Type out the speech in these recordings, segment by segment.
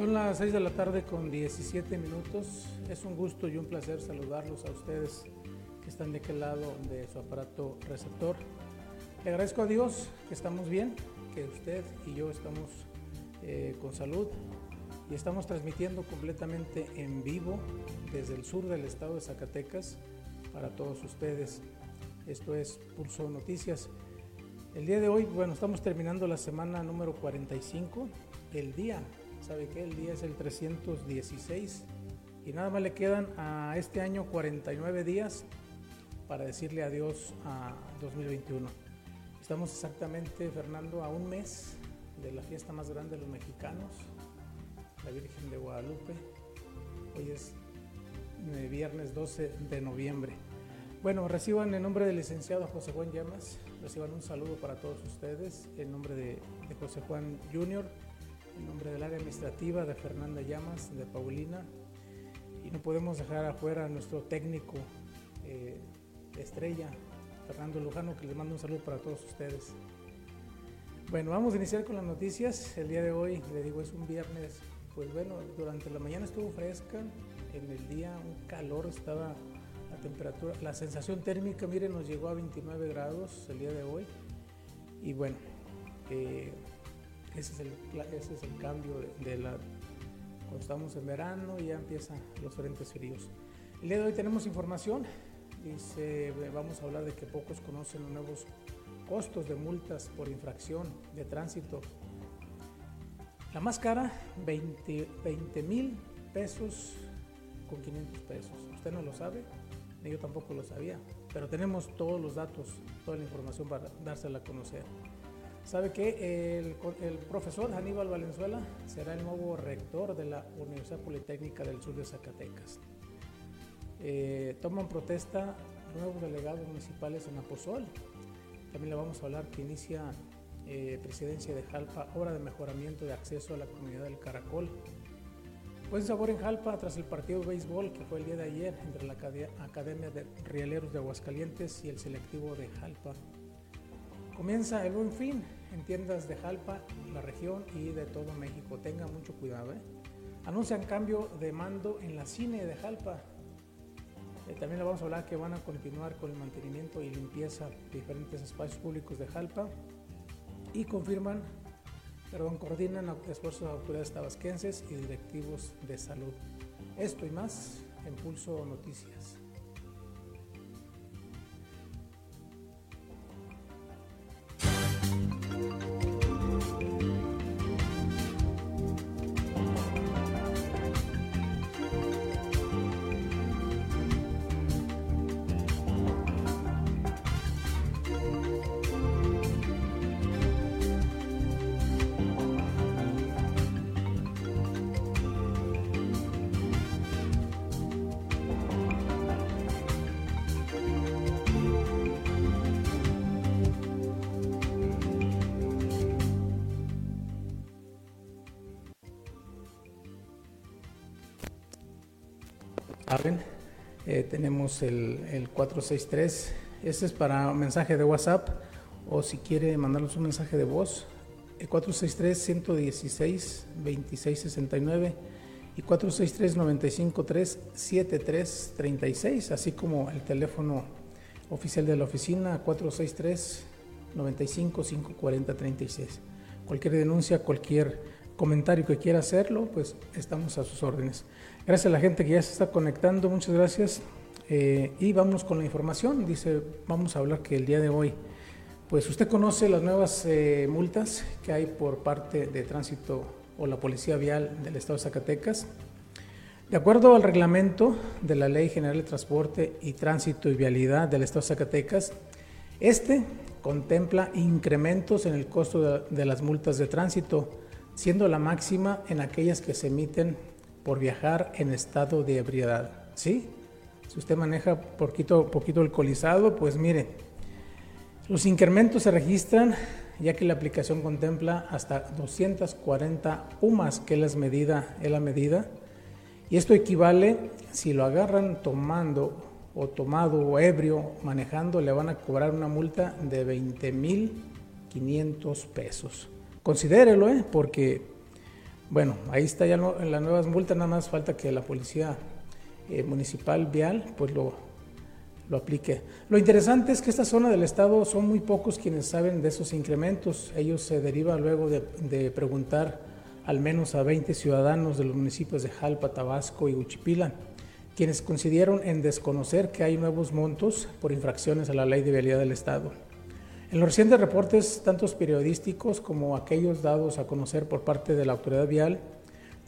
Son las 6 de la tarde con 17 minutos. Es un gusto y un placer saludarlos a ustedes que están de aquel lado de su aparato receptor. Le agradezco a Dios que estamos bien, que usted y yo estamos eh, con salud y estamos transmitiendo completamente en vivo desde el sur del estado de Zacatecas para todos ustedes. Esto es Pulso Noticias. El día de hoy, bueno, estamos terminando la semana número 45. El día, ¿sabe qué? El día es el 316 y nada más le quedan a este año 49 días para decirle adiós a 2021. Estamos exactamente, Fernando, a un mes de la fiesta más grande de los mexicanos, la Virgen de Guadalupe. Hoy es eh, viernes 12 de noviembre. Bueno, reciban en nombre del licenciado José Juan Llamas, reciban un saludo para todos ustedes, en nombre de, de José Juan Junior, en nombre del área administrativa de Fernanda Llamas, de Paulina, y no podemos dejar afuera a nuestro técnico eh, estrella, Fernando Lujano, que les mando un saludo para todos ustedes. Bueno, vamos a iniciar con las noticias. El día de hoy, le digo, es un viernes. Pues bueno, durante la mañana estuvo fresca, en el día un calor estaba la temperatura, la sensación térmica, miren, nos llegó a 29 grados el día de hoy. Y bueno, eh, ese, es el, cambio de, la... Cuando estamos en verano ya empiezan los frentes fríos. El día de hoy tenemos información. Dice, vamos a hablar de que pocos conocen los nuevos costos de multas por infracción de tránsito. La más cara, 20 mil pesos con 500 pesos. ¿Usted no lo sabe? Yo tampoco lo sabía, pero tenemos todos los datos, toda la información para dársela a conocer. ¿Sabe que el, el, profesor Aníbal Valenzuela será el nuevo rector de la Universidad Politécnica del Sur de Zacatecas? Eh, toman protesta nuevos delegados municipales en Aposol. También le vamos a hablar que inicia eh, presidencia de Jalpa, hora de mejoramiento de acceso a la comunidad del Caracol. Buen sabor en Jalpa tras el partido de béisbol que fue el día de ayer entre la Academia de Rieleros de Aguascalientes y el selectivo de Jalpa. Comienza el buen fin en tiendas de Jalpa, la región y de todo México. Tenga mucho cuidado. ¿eh? Anuncian cambio de mando en la cine de Jalpa. Eh, también le vamos a hablar que van a continuar con el mantenimiento y limpieza de diferentes espacios públicos de Jalpa. Y confirman, perdón, coordinan esfuerzos de autoridades tabasquenses y directivos de salud. Esto y más en Pulso Noticias. Eh, tenemos el, el, 463. Este es para mensaje de WhatsApp o si quiere mandarnos un mensaje de voz. El 463-116-2669 y 463-953-7336, así como el teléfono oficial de la oficina 463-95-540-36. Cualquier denuncia, cualquier comentario que quiera hacerlo, pues estamos a sus órdenes. Gracias a la gente que ya se está conectando, muchas gracias. Eh, y vamos con la información. Dice, vamos a hablar que el día de hoy, pues usted conoce las nuevas eh, multas que hay por parte de tránsito o la Policía Vial del Estado de Zacatecas. De acuerdo al reglamento de la Ley General de Transporte y Tránsito y Vialidad del Estado de Zacatecas, este contempla incrementos en el costo de, de las multas de tránsito, siendo la máxima en aquellas que se emiten por viajar en estado de ebriedad. ¿Sí? Si usted maneja poquito, poquito alcoholizado, pues mire, los incrementos se registran ya que la aplicación contempla hasta 240 UMAS, que es la medida, es la medida, y esto equivale, si lo agarran tomando o tomado o ebrio manejando, le van a cobrar una multa de 20 mil 500 pesos. Considérelo, ¿eh? porque Bueno, ahí está ya en las nuevas multas, nada más falta que la policía eh, municipal vial pues lo, lo aplique. Lo interesante es que esta zona del estado son muy pocos quienes saben de esos incrementos. Ellos se derivan luego de, preguntar al menos a 20 ciudadanos de los municipios de Jalpa, Tabasco y Uchipila, quienes coincidieron en desconocer que hay nuevos montos por infracciones a la ley de vialidad del Estado. En los recientes reportes, tantos periodísticos como aquellos dados a conocer por parte de la autoridad vial,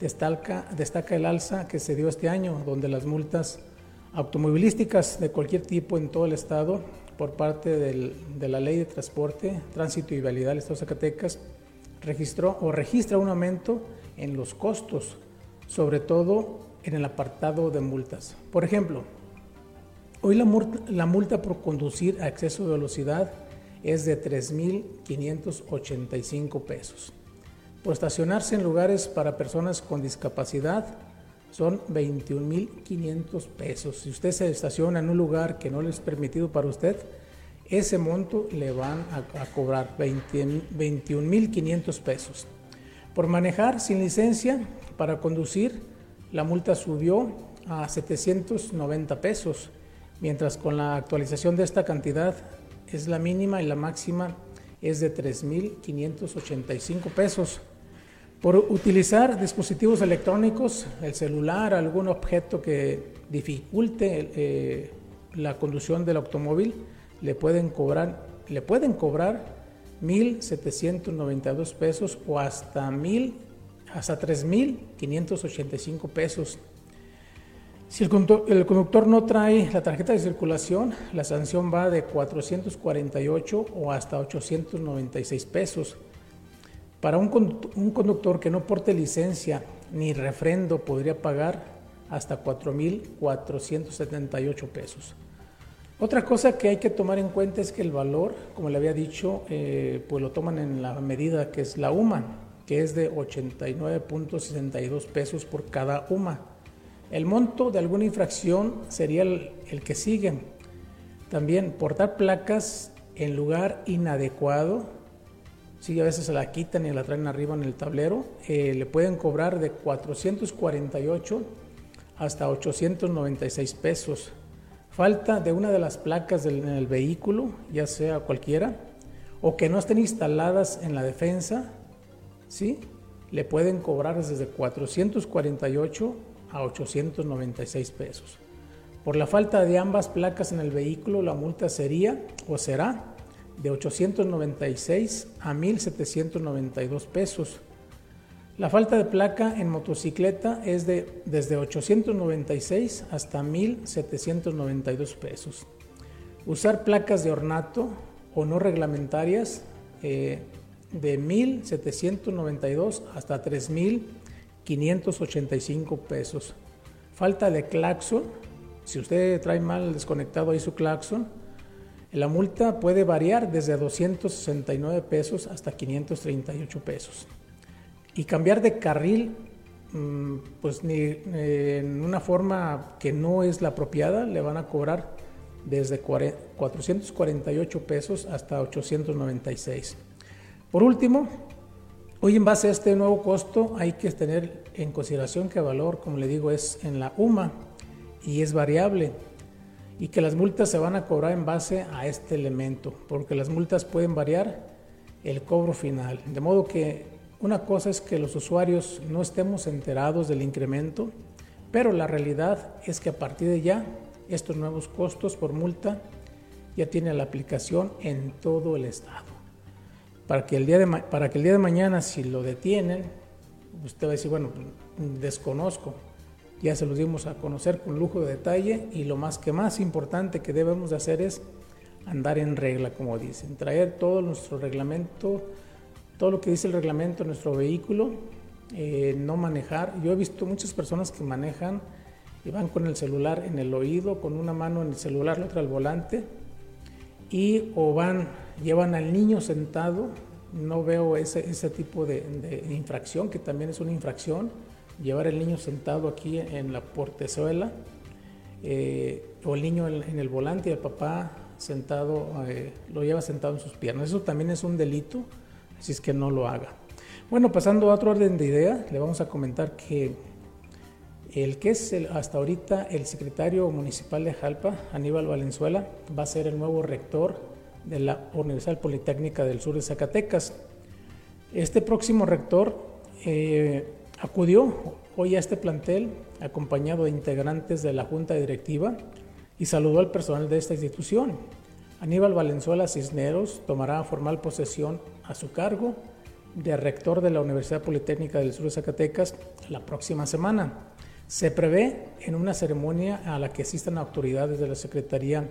destaca, destaca el alza que se dio este año, donde las multas automovilísticas de cualquier tipo en todo el estado por parte del, de la Ley de Transporte, Tránsito y Vialidad del Estado de Zacatecas registró o registra un aumento en los costos, sobre todo en el apartado de multas. Por ejemplo, hoy la multa, la multa por conducir a exceso de velocidad es de 3.585 pesos. Por estacionarse en lugares para personas con discapacidad son 21.500 pesos. Si usted se estaciona en un lugar que no le es permitido para usted, ese monto le van a, cobrar 21.500 pesos. Por manejar sin licencia para conducir, la multa subió a 790 pesos, mientras con la actualización de esta cantidad es la mínima y la máxima es de 3.585 pesos. Por utilizar dispositivos electrónicos, el celular, algún objeto que dificulte eh, la conducción del automóvil, le pueden cobrar, le pueden cobrar 1.792 pesos o hasta, mil, hasta 3.585 pesos si el conductor, no trae la tarjeta de circulación, la sanción va de 448 o hasta 896 pesos. Para un, conductor que no porte licencia ni refrendo podría pagar hasta 4.478 pesos. Otra cosa que hay que tomar en cuenta es que el valor, como le había dicho, eh, pues lo toman en la medida que es la UMA, que es de 89.62 pesos por cada UMA. El monto de alguna infracción sería el, que sigue. También portar placas en lugar inadecuado. Si a veces se la quitan y la traen arriba en el tablero, eh, le pueden cobrar de 448 hasta 896 pesos. Falta de una de las placas del, en el vehículo, ya sea cualquiera, o que no estén instaladas en la defensa, ¿sí? le pueden cobrar desde 448 a 896 pesos. Por la falta de ambas placas en el vehículo, la multa sería o será de 896 a 1792 pesos. La falta de placa en motocicleta es de desde 896 hasta 1792 pesos. Usar placas de ornato o no reglamentarias eh, de 1792 hasta 3000 585 pesos. Falta de claxon. Si usted trae mal desconectado ahí su claxon, la multa puede variar desde 269 pesos hasta 538 pesos. Y cambiar de carril, mm, pues ni, eh, en una forma que no es la apropiada, le van a cobrar desde 448 pesos hasta 896. Por último, Hoy en base a este nuevo costo hay que tener en consideración que el valor, como le digo, es en la UMA y es variable y que las multas se van a cobrar en base a este elemento, porque las multas pueden variar el cobro final. De modo que una cosa es que los usuarios no estemos enterados del incremento, pero la realidad es que a partir de ya estos nuevos costos por multa ya tienen la aplicación en todo el estado para que el día de, para que el día de mañana, si lo detienen, usted va a decir, bueno, desconozco. Ya se los dimos a conocer con lujo de detalle y lo más que más importante que debemos de hacer es andar en regla, como dicen, traer todo nuestro reglamento, todo lo que dice el reglamento de nuestro vehículo, eh, no manejar. Yo he visto muchas personas que manejan y van con el celular en el oído, con una mano en el celular, la otra al volante, y o van llevan al niño sentado, no veo ese, ese tipo de, infracción, que también es una infracción, llevar el niño sentado aquí en la portezuela, eh, o el niño en, el volante y el papá sentado, eh, lo lleva sentado en sus piernas. Eso también es un delito, así es que no lo haga. Bueno, pasando a otro orden de idea, le vamos a comentar que el que es hasta ahorita el secretario municipal de Jalpa, Aníbal Valenzuela, va a ser el nuevo rector de la Universidad Politécnica del Sur de Zacatecas. Este próximo rector eh, acudió hoy a este plantel acompañado de integrantes de la Junta Directiva y saludó al personal de esta institución. Aníbal Valenzuela Cisneros tomará formal posesión a su cargo de rector de la Universidad Politécnica del Sur de Zacatecas la próxima semana. Se prevé en una ceremonia a la que asistan autoridades de la Secretaría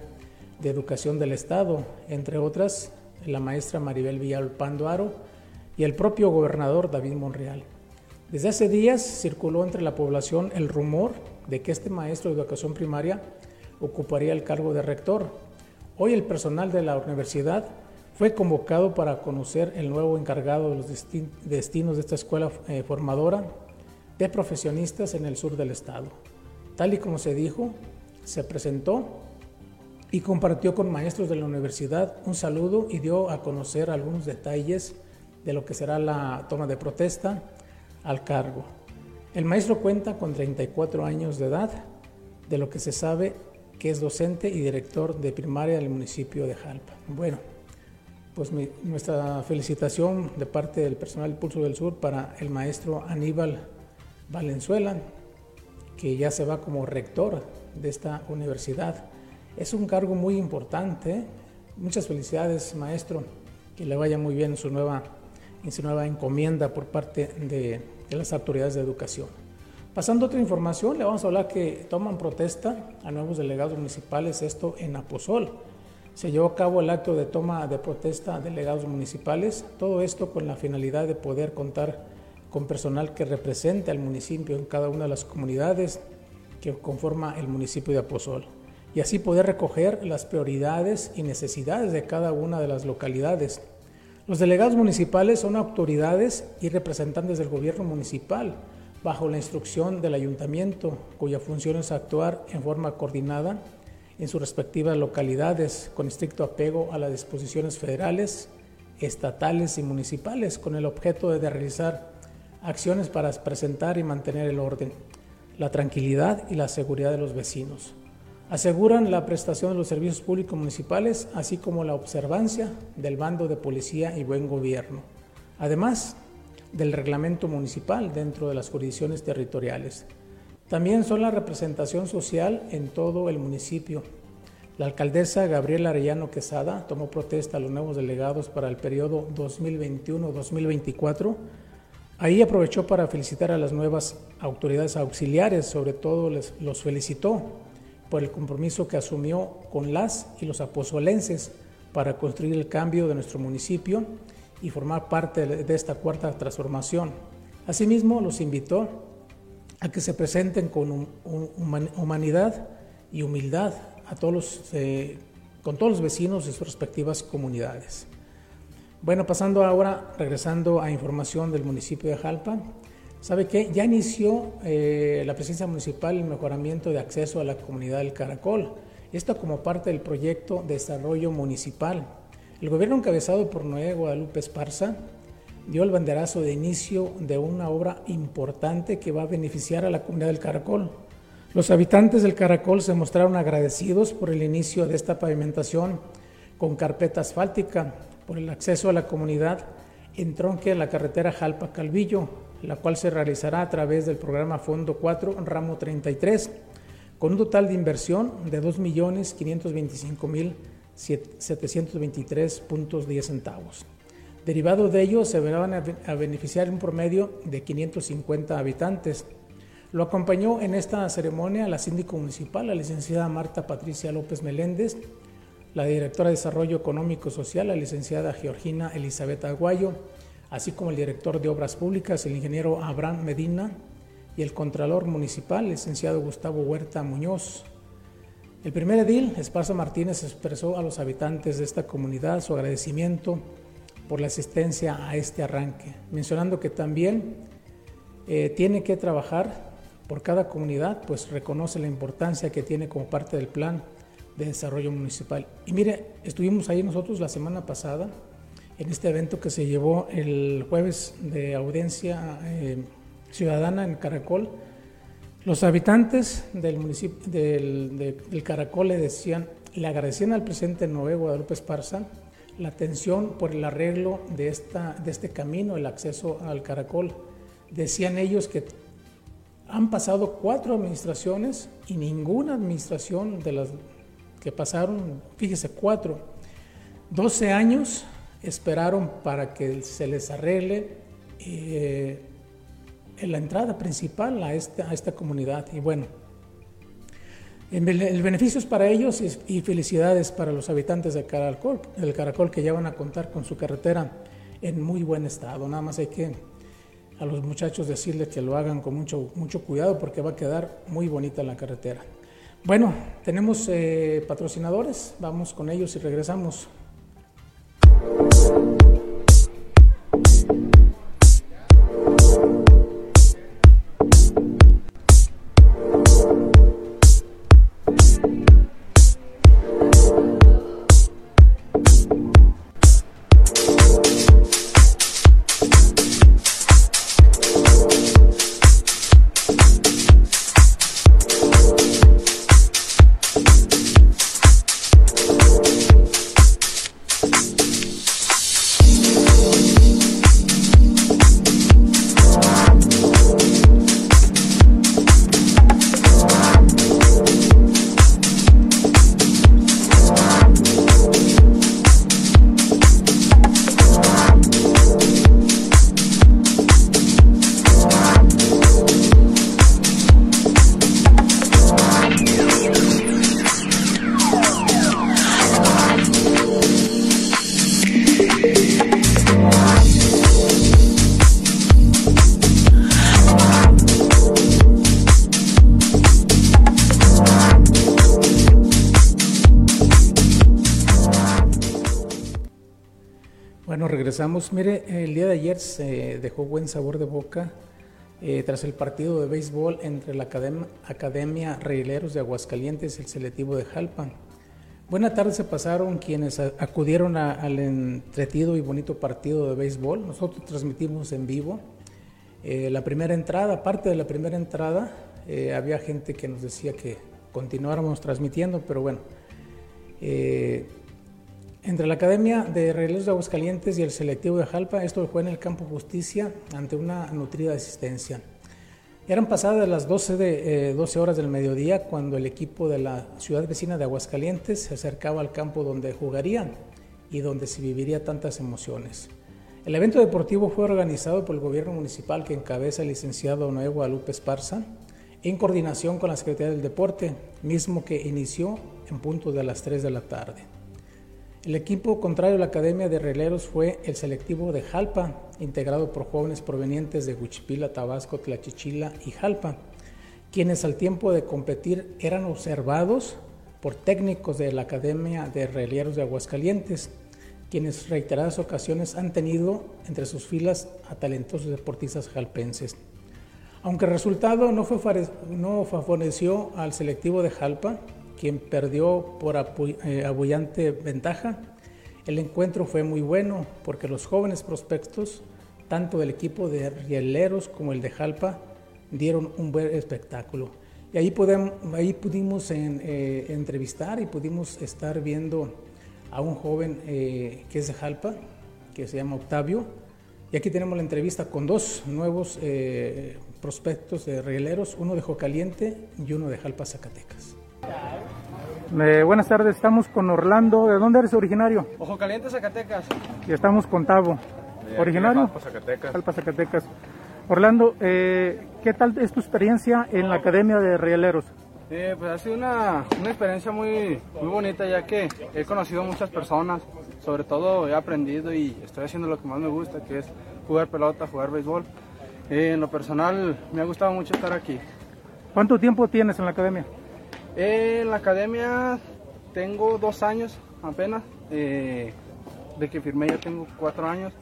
de Educación del Estado, entre otras la maestra Maribel Villalpando Aro y el propio gobernador David Monreal. Desde hace días circuló entre la población el rumor de que este maestro de educación primaria ocuparía el cargo de rector. Hoy el personal de la universidad fue convocado para conocer el nuevo encargado de los destinos de esta escuela eh, formadora de profesionistas en el sur del estado. Tal y como se dijo, se presentó y compartió con maestros de la universidad un saludo y dio a conocer algunos detalles de lo que será la toma de protesta al cargo. El maestro cuenta con 34 años de edad, de lo que se sabe que es docente y director de primaria del municipio de Jalpa. Bueno, pues nuestra felicitación de parte del personal Pulso del Sur para el maestro Aníbal Valenzuela, que ya se va como rector de esta universidad. Es un cargo muy importante. Muchas felicidades, maestro. Que le vaya muy bien en su nueva, su nueva encomienda por parte de, de las autoridades de educación. Pasando a otra información, le vamos a hablar que toman protesta a nuevos delegados municipales, esto en Aposol. Se llevó a cabo el acto de toma de protesta a delegados municipales, todo esto con la finalidad de poder contar con personal que represente al municipio en cada una de las comunidades que conforma el municipio de Aposol y así poder recoger las prioridades y necesidades de cada una de las localidades. Los delegados municipales son autoridades y representantes del gobierno municipal bajo la instrucción del ayuntamiento, cuya función es actuar en forma coordinada en sus respectivas localidades con estricto apego a las disposiciones federales, estatales y municipales con el objeto de realizar acciones para presentar y mantener el orden, la tranquilidad y la seguridad de los vecinos. Aseguran la prestación de los servicios públicos municipales, así como la observancia del bando de policía y buen gobierno, además del reglamento municipal dentro de las jurisdicciones territoriales. También son la representación social en todo el municipio. La alcaldesa Gabriela Arellano Quesada tomó protesta a los nuevos delegados para el periodo 2021-2024 Ahí aprovechó para felicitar a las nuevas autoridades auxiliares, sobre todo les, los felicitó por el compromiso que asumió con las y los apozolenses para construir el cambio de nuestro municipio y formar parte de esta cuarta transformación. Asimismo, los invitó a que se presenten con humanidad y humildad a todos eh, con todos los vecinos de sus respectivas comunidades. Bueno, pasando ahora, regresando a información del municipio de Jalpa, sabe que ya inició eh, la presencia municipal el mejoramiento de acceso a la comunidad del Caracol. Esto como parte del proyecto de desarrollo municipal. El gobierno encabezado por Noé Guadalupe Esparza dio el banderazo de inicio de una obra importante que va a beneficiar a la comunidad del Caracol. Los habitantes del Caracol se mostraron agradecidos por el inicio de esta pavimentación con carpeta asfáltica por el acceso a la comunidad en tronque a la carretera Jalpa-Calvillo, la cual se realizará a través del programa Fondo 4, ramo 33, con un total de inversión de 2.525.723.10 centavos. Derivado de ello, se van a beneficiar un promedio de 550 habitantes. Lo acompañó en esta ceremonia la síndico municipal, la licenciada Marta Patricia López Meléndez, la directora de Desarrollo Económico Social, la licenciada Georgina Elizabeth Aguayo, así como el director de Obras Públicas, el ingeniero Abraham Medina, y el contralor municipal, el licenciado Gustavo Huerta Muñoz. El primer edil, Esparza Martínez, expresó a los habitantes de esta comunidad su agradecimiento por la asistencia a este arranque, mencionando que también eh, tiene que trabajar por cada comunidad, pues reconoce la importancia que tiene como parte del plan de Desarrollo Municipal. Y mire, estuvimos ahí nosotros la semana pasada en este evento que se llevó el jueves de audiencia eh, ciudadana en Caracol. Los habitantes del municipio del, Caracol le decían, le agradecían al presidente Noé Guadalupe Esparza la atención por el arreglo de, esta, de este camino, el acceso al Caracol. Decían ellos que han pasado cuatro administraciones y ninguna administración de las que pasaron, fíjese, cuatro, 12 años esperaron para que se les arregle eh, la entrada principal a esta, a esta comunidad. Y bueno, el beneficio es para ellos y, felicidades para los habitantes de Caracol, del Caracol que ya van a contar con su carretera en muy buen estado. Nada más hay que a los muchachos decirles que lo hagan con mucho, mucho cuidado porque va a quedar muy bonita la carretera. Bueno, tenemos eh, patrocinadores, vamos con ellos y regresamos. Thank you. Mire, el día de ayer se dejó buen sabor de boca eh, tras el partido de béisbol entre la Academia, Academia Reileros de Aguascalientes y el selectivo de Jalpa. Buena tarde se pasaron quienes acudieron al entretido y bonito partido de béisbol. Nosotros transmitimos en vivo. Eh, la primera entrada, aparte de la primera entrada, eh, había gente que nos decía que continuáramos transmitiendo, pero bueno, entre la Academia de Relevos de Aguascalientes y el selectivo de Jalpa, esto fue en el campo Justicia ante una nutrida asistencia. Eran pasadas las 12, de, 12 eh, horas del mediodía cuando el equipo de la ciudad vecina de Aguascalientes se acercaba al campo donde jugarían y donde se viviría tantas emociones. El evento deportivo fue organizado por el gobierno municipal que encabeza el licenciado Noé Guadalupe Esparza en coordinación con la Secretaría del Deporte, mismo que inició en punto de las 3 de la tarde. El equipo contrario a la Academia de Releros fue el selectivo de Jalpa, integrado por jóvenes provenientes de Huichipila, Tabasco, Tlachichila y Jalpa, quienes al tiempo de competir eran observados por técnicos de la Academia de Releros de Aguascalientes, quienes reiteradas ocasiones han tenido entre sus filas a talentosos deportistas jalpenses. Aunque el resultado no, fue, no favoreció al selectivo de Jalpa, quien perdió por eh, abullante ventaja. El encuentro fue muy bueno porque los jóvenes prospectos, tanto del equipo de Rieleros como el de Jalpa, dieron un buen espectáculo. Y ahí, podemos, ahí pudimos eh, entrevistar y pudimos estar viendo a un joven eh, que es de Jalpa, que se llama Octavio. Y aquí tenemos la entrevista con dos nuevos prospectos de rieleros, uno de Jocaliente y uno de Jalpa, Zacatecas. Eh, buenas tardes, estamos con Orlando. ¿De dónde eres originario? Ojo Caliente, Zacatecas. Y estamos con Tavo. ¿Originario? Jalpa, Zacatecas. Jalpa, Zacatecas. Orlando, eh, ¿qué tal es tu experiencia en la Academia de Rieleros? Eh, pues ha sido una, una, experiencia muy, muy bonita ya que he conocido muchas personas, sobre todo he aprendido y estoy haciendo lo que más me gusta, que es jugar pelota, jugar béisbol. Eh, en lo personal me ha gustado mucho estar aquí. ¿Cuánto tiempo tienes en la academia? En la academia tengo dos años apenas, eh, de que firmé ya tengo cuatro años,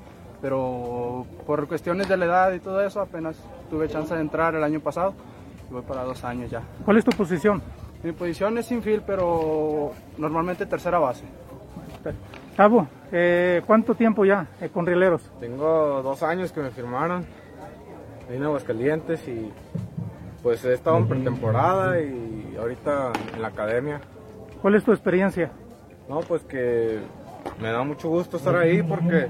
pero por cuestiones de la edad y todo eso apenas tuve chance de entrar el año pasado y voy para dos años ya. ¿Cuál es tu posición? Mi posición es infield, pero normalmente tercera base. Tavo, eh, ¿cuánto tiempo ya eh, con Rieleros? Tengo dos años que me firmaron. Vine a Aguascalientes y pues he estado en pretemporada y ahorita en la academia. ¿Cuál es tu experiencia? No, pues que me da mucho gusto estar ahí porque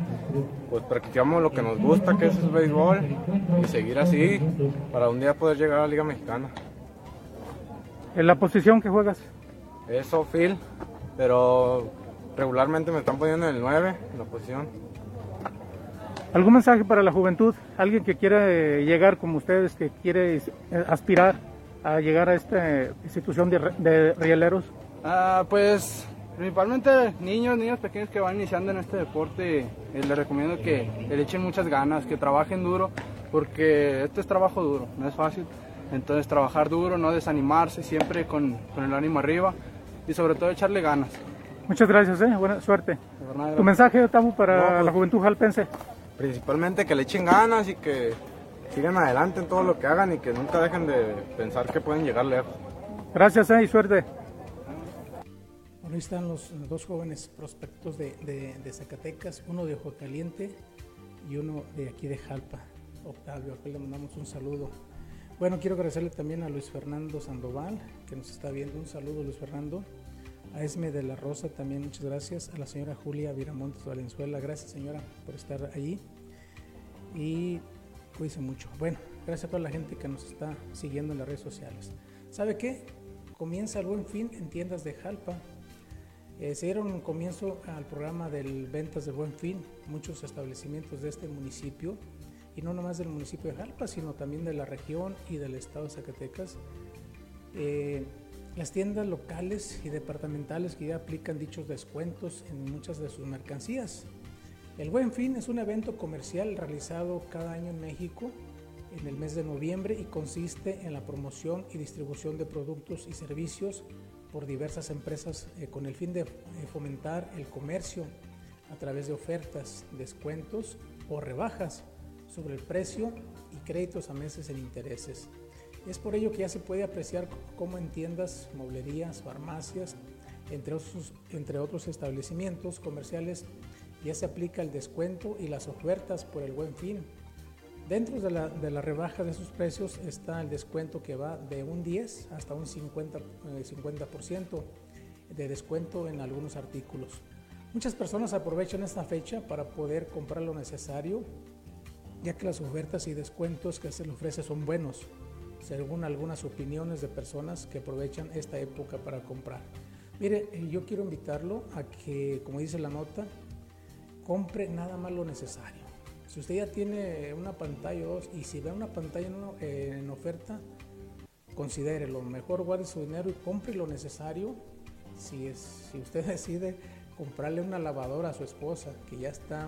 pues practicamos lo que nos gusta, que es el béisbol, y seguir así para un día poder llegar a la Liga Mexicana. ¿En la posición que juegas? Es Phil, pero regularmente me están poniendo en el 9, en la posición. ¿Algún mensaje para la juventud? ¿Alguien que quiere llegar como ustedes, que quiere eh, aspirar a llegar a esta institución de, de rieleros? Ah, pues principalmente niños, niños pequeños que van iniciando en este deporte, eh, les recomiendo que le echen muchas ganas, que trabajen duro, porque este es trabajo duro, no es fácil. Entonces trabajar duro, no desanimarse, siempre con, con el ánimo arriba y sobre todo echarle ganas. Muchas gracias, ¿eh? buena suerte. ¿Tu mensaje, Tamu, para No, pues- la juventud jalpense? Principalmente que le echen ganas y que sigan adelante en todo lo que hagan y que nunca dejen de pensar que pueden llegar lejos. Gracias ¿eh? y suerte. Bueno, ahí están los dos jóvenes prospectos de, de- de Zacatecas, uno de Ojo Caliente y uno de aquí de Jalpa, Octavio, a quien le mandamos un saludo. Bueno, quiero agradecerle también a Luis Fernando Sandoval, que nos está viendo. Un saludo, Luis Fernando. A Esme de la Rosa también, muchas gracias. A la señora Julia Viramontes Valenzuela, gracias señora por estar allí. Y cuídense mucho. Bueno, gracias a toda la gente que nos está siguiendo en las redes sociales. ¿Sabe qué? Comienza el buen fin en tiendas de Jalpa. Eh, se dieron un comienzo al programa del Ventas de Buen Fin, muchos establecimientos de este municipio, y no nomás del municipio de Jalpa, sino también de la región y del estado de Zacatecas. Eh, las tiendas locales y departamentales que ya aplican dichos descuentos en muchas de sus mercancías. El Buen Fin es un evento comercial realizado cada año en México en el mes de noviembre y consiste en la promoción y distribución de productos y servicios por diversas empresas eh, con el fin de eh, fomentar el comercio a través de ofertas, descuentos o rebajas sobre el precio y créditos a meses en intereses. Es por ello que ya se puede apreciar cómo en tiendas, moblerías, farmacias, entre otros, establecimientos comerciales, ya se aplica el descuento y las ofertas por el buen fin. Dentro de la, de la rebaja de sus precios está el descuento que va de un 10 hasta un 50%, eh, 50% de descuento en algunos artículos. Muchas personas aprovechan esta fecha para poder comprar lo necesario, ya que las ofertas y descuentos que se le ofrece son buenos, según algunas opiniones de personas que aprovechan esta época para comprar. Mire, eh, yo quiero invitarlo a que, como dice la nota, compre nada más lo necesario. Si usted ya tiene una pantalla o dos y si ve una pantalla en, una- eh, en oferta, considérelo. Mejor guarde su dinero y compre lo necesario. Si, es, si usted decide comprarle una lavadora a su esposa que ya está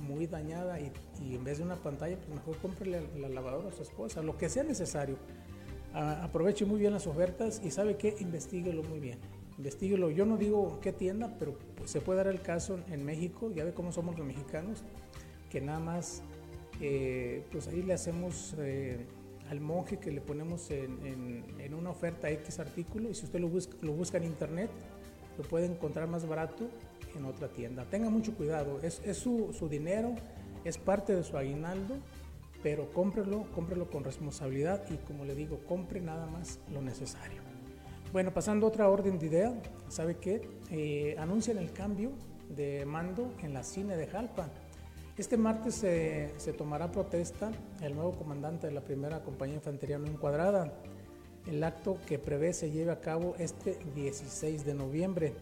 muy dañada y, y en vez de una pantalla, pues mejor cómprele la lavadora a su esposa, lo que sea necesario. Ah, aproveche muy bien las ofertas y sabe que investiguelo muy bien. Investíguelo. Yo no digo qué tienda, pero pues, se puede dar el caso en México, ya ve cómo somos los mexicanos, que nada más, eh, pues ahí le hacemos eh, al monje que le ponemos en, en- en una oferta X artículo y si usted lo busca, lo busca en internet, lo puede encontrar más barato en otra tienda. Tenga mucho cuidado, es, su, dinero, es parte de su aguinaldo, pero cómprelo, cómprelo con responsabilidad y como le digo, compre nada más lo necesario. Bueno, pasando a otra orden de idea, ¿sabe qué? Eh, anuncian el cambio de mando en la cine de Jalpa. Este martes se, se tomará protesta el nuevo comandante de la primera compañía infantería no encuadrada. El acto que prevé se lleve a cabo este 16 de noviembre.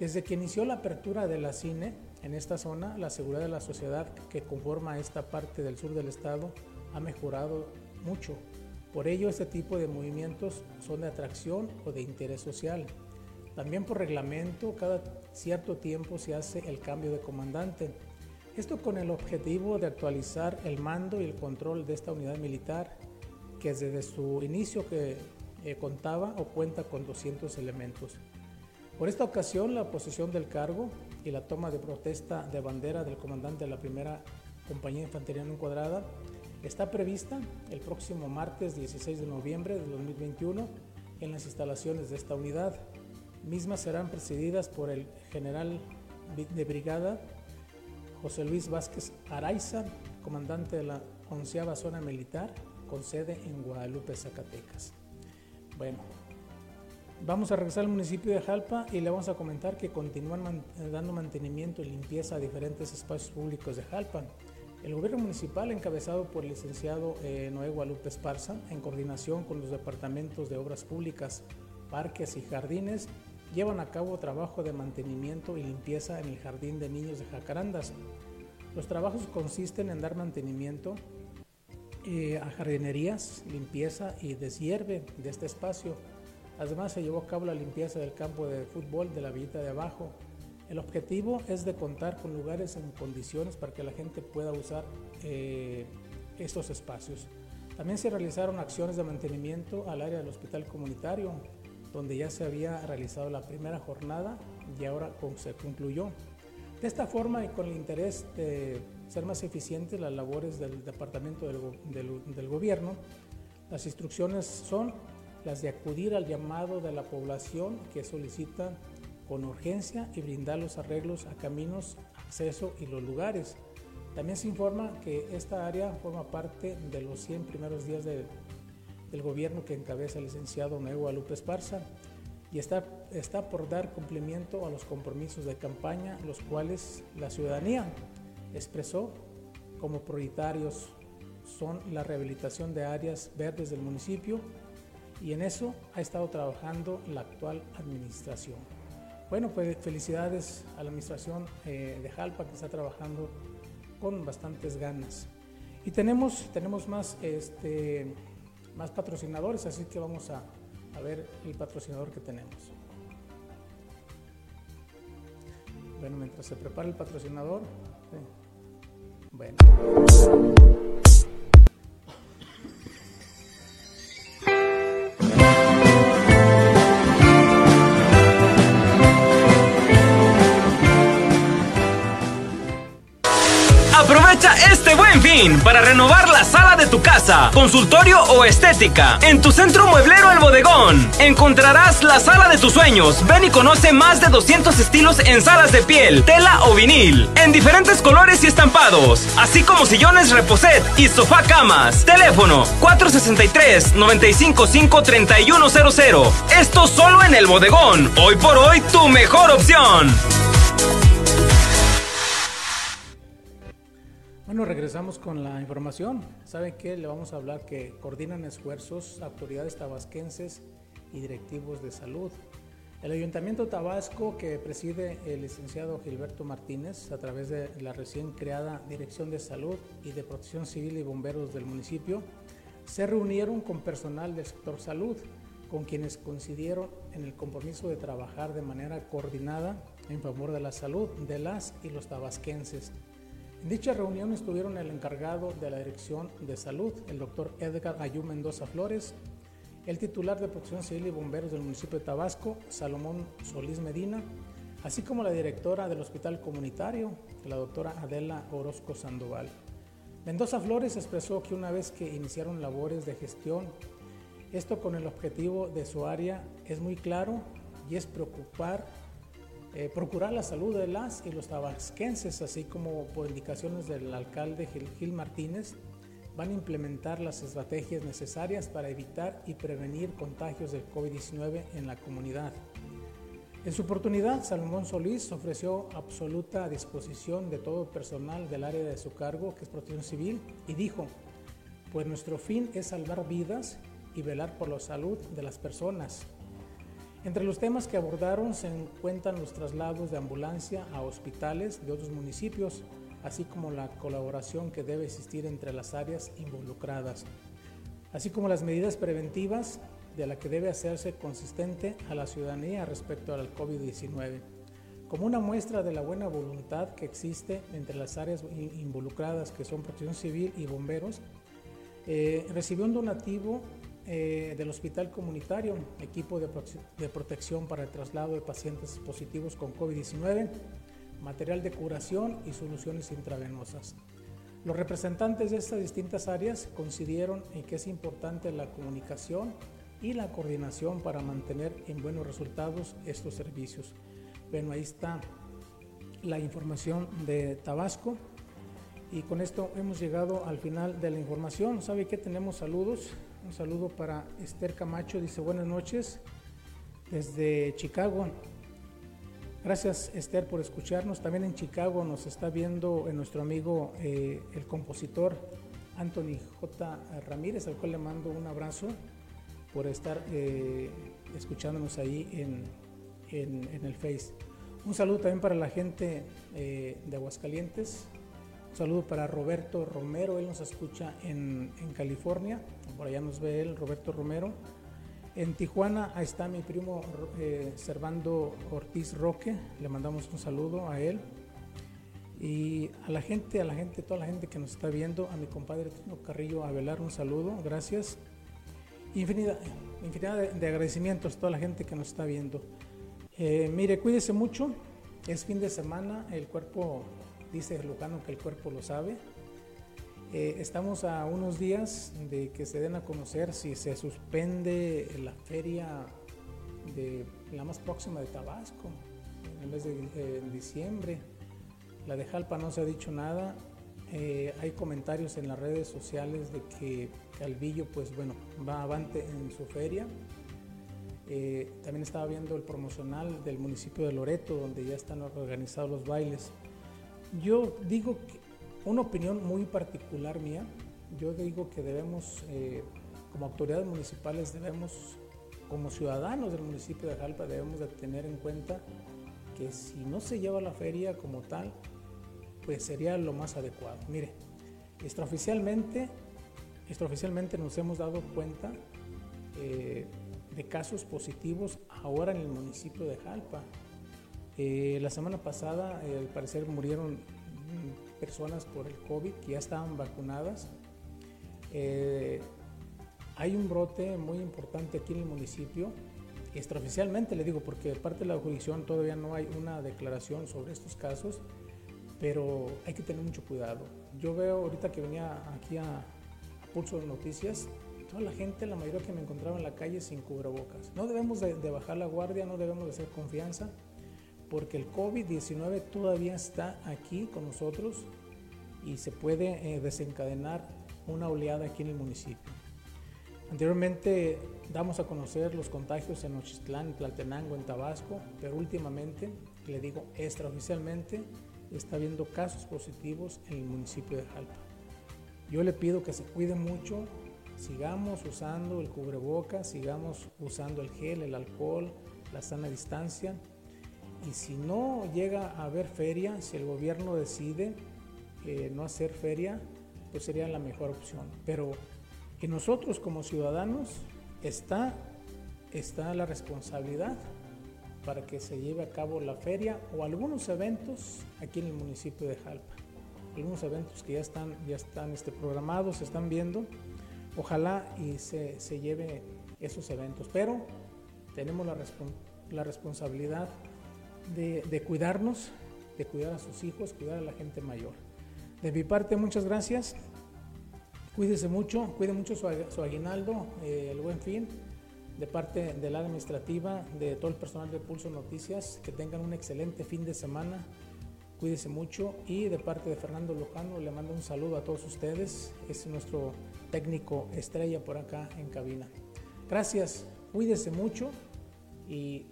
Desde que inició la apertura de la cine en esta zona, la seguridad de la sociedad que conforma esta parte del sur del estado ha mejorado mucho. Por ello, este tipo de movimientos son de atracción o de interés social. También por reglamento, cada cierto tiempo se hace el cambio de comandante. Esto con el objetivo de actualizar el mando y el control de esta unidad militar, que desde su inicio eh, contaba o cuenta con 200 elementos. Por esta ocasión, la posición del cargo y la toma de protesta de bandera del comandante de la primera compañía de infantería no encuadrada está prevista el próximo martes 16 de noviembre de 2021 en las instalaciones de esta unidad. Mismas serán presididas por el general de brigada José Luis Vázquez Araiza, comandante de la onceava zona militar, con sede en Guadalupe, Zacatecas. Bueno, vamos a regresar al municipio de Jalpa y le vamos a comentar que continúan dando mantenimiento y limpieza a diferentes espacios públicos de Jalpa. El gobierno municipal, encabezado por el licenciado eh, Noé Guadalupe Esparza, en coordinación con los departamentos de obras públicas, parques y jardines, llevan a cabo trabajo de mantenimiento y limpieza en el Jardín de Niños de Jacarandas. Los trabajos consisten en dar mantenimiento eh, a jardinerías, limpieza y deshierve de este espacio. Además se llevó a cabo la limpieza del campo de fútbol de la villita de abajo. El objetivo es de contar con lugares en condiciones para que la gente pueda usar eh, estos espacios. También se realizaron acciones de mantenimiento al área del hospital comunitario, donde ya se había realizado la primera jornada y ahora se concluyó. De esta forma y con el interés de ser más eficientes las labores del Departamento del, Gobierno, las instrucciones son las de acudir al llamado de la población que solicita con urgencia y brindar los arreglos a caminos, acceso y los lugares. También se informa que esta área forma parte de los 100 primeros días de, el gobierno que encabeza el licenciado Nuevo Lupe Esparza y está, está por dar cumplimiento a los compromisos de campaña, los cuales la ciudadanía expresó como prioritarios son la rehabilitación de áreas verdes del municipio y en eso ha estado trabajando la actual administración. Bueno, pues felicidades a la administración eh, de Jalpa que está trabajando con bastantes ganas. Y tenemos, tenemos más este, más patrocinadores, así que vamos a, ver el patrocinador que tenemos. Bueno, mientras se prepara el patrocinador, bueno. Para renovar la sala de tu casa, consultorio o estética. En tu centro mueblero El Bodegón encontrarás la sala de tus sueños. Ven y conoce más de 200 estilos en salas de piel, tela o vinil, en diferentes colores y estampados, así como sillones reposet y sofá camas. Teléfono 463 955 3100. Esto solo en El Bodegón. Hoy por hoy tu mejor opción. Bueno, regresamos con la información. ¿Saben qué? Le vamos a hablar que coordinan esfuerzos autoridades tabasquenses y directivos de salud. El Ayuntamiento Tabasco, que preside el licenciado Gilberto Martínez, a través de la recién creada Dirección de Salud y de Protección Civil y Bomberos del municipio, se reunieron con personal del sector salud, con quienes coincidieron en el compromiso de trabajar de manera coordinada en favor de la salud de las y los tabasquenses en dicha reunión estuvieron el encargado de la Dirección de Salud, el doctor Edgar Ayú Mendoza Flores, el titular de Protección Civil y Bomberos del municipio de Tabasco, Salomón Solís Medina, así como la directora del Hospital Comunitario, la doctora Adela Orozco Sandoval. Mendoza Flores expresó que una vez que iniciaron labores de gestión, esto con el objetivo de su área es muy claro y es preocupar eh, procurar la salud de las y los tabasquenses, así como por indicaciones del alcalde Gil, Martínez, van a implementar las estrategias necesarias para evitar y prevenir contagios del COVID-19 en la comunidad. En su oportunidad, Salomón Solís ofreció absoluta disposición de todo personal del área de su cargo, que es protección civil, y dijo, pues nuestro fin es salvar vidas y velar por la salud de las personas, entre los temas que abordaron se encuentran los traslados de ambulancia a hospitales de otros municipios, así como la colaboración que debe existir entre las áreas involucradas, así como las medidas preventivas de la que debe hacerse consistente a la ciudadanía respecto al COVID-19. Como una muestra de la buena voluntad que existe entre las áreas involucradas, que son protección civil y bomberos, eh, recibió un donativo eh, del Hospital Comunitario, equipo de, protección para el traslado de pacientes positivos con COVID-19, material de curación y soluciones intravenosas. Los representantes de estas distintas áreas coincidieron en que es importante la comunicación y la coordinación para mantener en buenos resultados estos servicios. Bueno, ahí está la información de Tabasco. Y con esto hemos llegado al final de la información. ¿Sabe qué? Tenemos saludos. Un saludo para Esther Camacho. Dice buenas noches desde Chicago. Gracias Esther por escucharnos. También en Chicago nos está viendo nuestro amigo eh, el compositor Anthony J. Ramírez, al cual le mando un abrazo por estar eh, escuchándonos ahí en, en, el Face. Un saludo también para la gente eh, de Aguascalientes. Un saludo para Roberto Romero, él nos escucha en, California. Por allá nos ve él, Roberto Romero. En Tijuana, está mi primo eh, Servando Ortiz Roque, le mandamos un saludo a él. Y a la gente, a la gente, toda la gente que nos está viendo, a mi compadre Tino Carrillo Avelar, un saludo, gracias. Infinidad, infinidad de, agradecimientos a toda la gente que nos está viendo. Eh, mire, cuídese mucho, es fin de semana, el cuerpo, dice Lucano que el cuerpo lo sabe. Eh, estamos a unos días de que se den a conocer si se suspende la feria de la más próxima de Tabasco en el mes de diciembre. La de Jalpa no se ha dicho nada. Eh, hay comentarios en las redes sociales de que Calvillo, pues bueno, va avante en su feria. Eh, también estaba viendo el promocional del municipio de Loreto, donde ya están organizados los bailes. Yo digo una opinión muy particular mía, yo digo que debemos, eh, como autoridades municipales, debemos, como ciudadanos del municipio de Jalpa, debemos de tener en cuenta que si no se lleva la feria como tal, pues sería lo más adecuado. Mire, extraoficialmente, extraoficialmente nos hemos dado cuenta eh, de casos positivos ahora en el municipio de Jalpa. Eh, la semana pasada, al parecer, murieron personas por el COVID que ya estaban vacunadas. Eh, hay un brote muy importante aquí en el municipio, extraoficialmente le digo, porque de parte de la jurisdicción todavía no hay una declaración sobre estos casos, pero hay que tener mucho cuidado. Yo veo ahorita que venía aquí a, Pulso de Noticias, toda la gente, la mayoría que me encontraba en la calle sin cubrebocas. No debemos de, de bajar la guardia, no debemos de hacer confianza porque el COVID-19 todavía está aquí con nosotros y se puede eh, desencadenar una oleada aquí en el municipio. Anteriormente damos a conocer los contagios en Ochistlán, en Tlaltenango, en Tabasco, pero últimamente, le digo extraoficialmente, está habiendo casos positivos en el municipio de Jalpa. Yo le pido que se cuide mucho, sigamos usando el cubrebocas, sigamos usando el gel, el alcohol, la sana distancia y si no llega a haber feria, si el gobierno decide eh, no hacer feria, pues sería la mejor opción. Pero en nosotros como ciudadanos está, está la responsabilidad para que se lleve a cabo la feria o algunos eventos aquí en el municipio de Jalpa. Algunos eventos que ya están, ya están este, programados, se están viendo. Ojalá y se, se lleve esos eventos, pero tenemos la, la responsabilidad de, cuidarnos, de cuidar a sus hijos, cuidar a la gente mayor. De mi parte, muchas gracias. Cuídese mucho, cuide mucho su, aguinaldo, eh, el buen fin. De parte de la administrativa, de todo el personal de Pulso Noticias, que tengan un excelente fin de semana. Cuídese mucho. Y de parte de Fernando Lujano, le mando un saludo a todos ustedes. Es nuestro técnico estrella por acá en cabina. Gracias, cuídese mucho y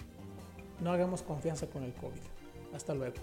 no hagamos confianza con el COVID. Hasta luego.